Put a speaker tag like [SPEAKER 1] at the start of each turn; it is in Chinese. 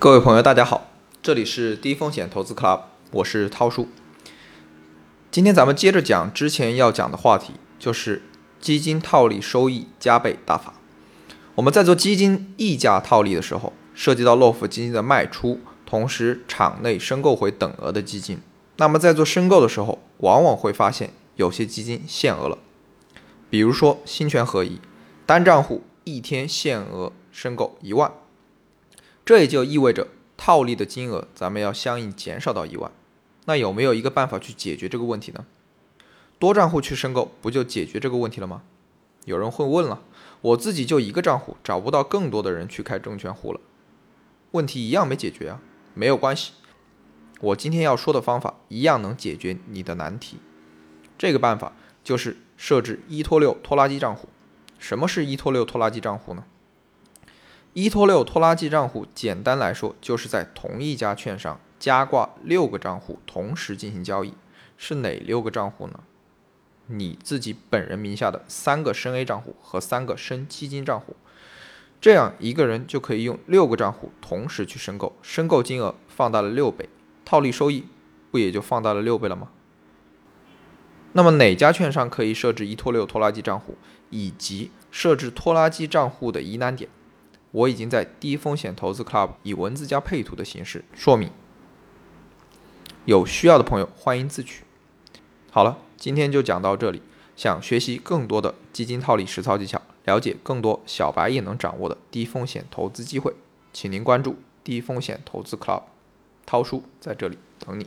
[SPEAKER 1] 各位朋友，大家好，这里是低风险投资 Club，我是涛叔。今天咱们接着讲之前要讲的话题，就是基金套利收益加倍大法。我们在做基金溢价套利的时候，涉及到漏付基金的卖出，同时场内申购回等额的基金。那么在做申购的时候，往往会发现有些基金限额了，比如说新权合一，单账户一天限额申购一万。这也就意味着套利的金额，咱们要相应减少到一万。那有没有一个办法去解决这个问题呢？多账户去申购，不就解决这个问题了吗？有人会问了，我自己就一个账户，找不到更多的人去开证券户了，问题一样没解决啊？没有关系，我今天要说的方法一样能解决你的难题。这个办法就是设置一拖六拖拉机账户。什么是一拖六拖拉机账户呢？一拖六拖拉机账户，简单来说，就是在同一家券商加挂六个账户同时进行交易。是哪六个账户呢？你自己本人名下的三个深 A 账户和三个深基金账户，这样一个人就可以用六个账户同时去申购，申购金额放大了六倍，套利收益不也就放大了六倍了吗？那么哪家券商可以设置一拖六拖拉机账户，以及设置拖拉机账户的疑难点？我已经在低风险投资 Club 以文字加配图的形式说明，有需要的朋友欢迎自取。好了，今天就讲到这里。想学习更多的基金套利实操技巧，了解更多小白也能掌握的低风险投资机会，请您关注低风险投资 Club，涛叔在这里等你。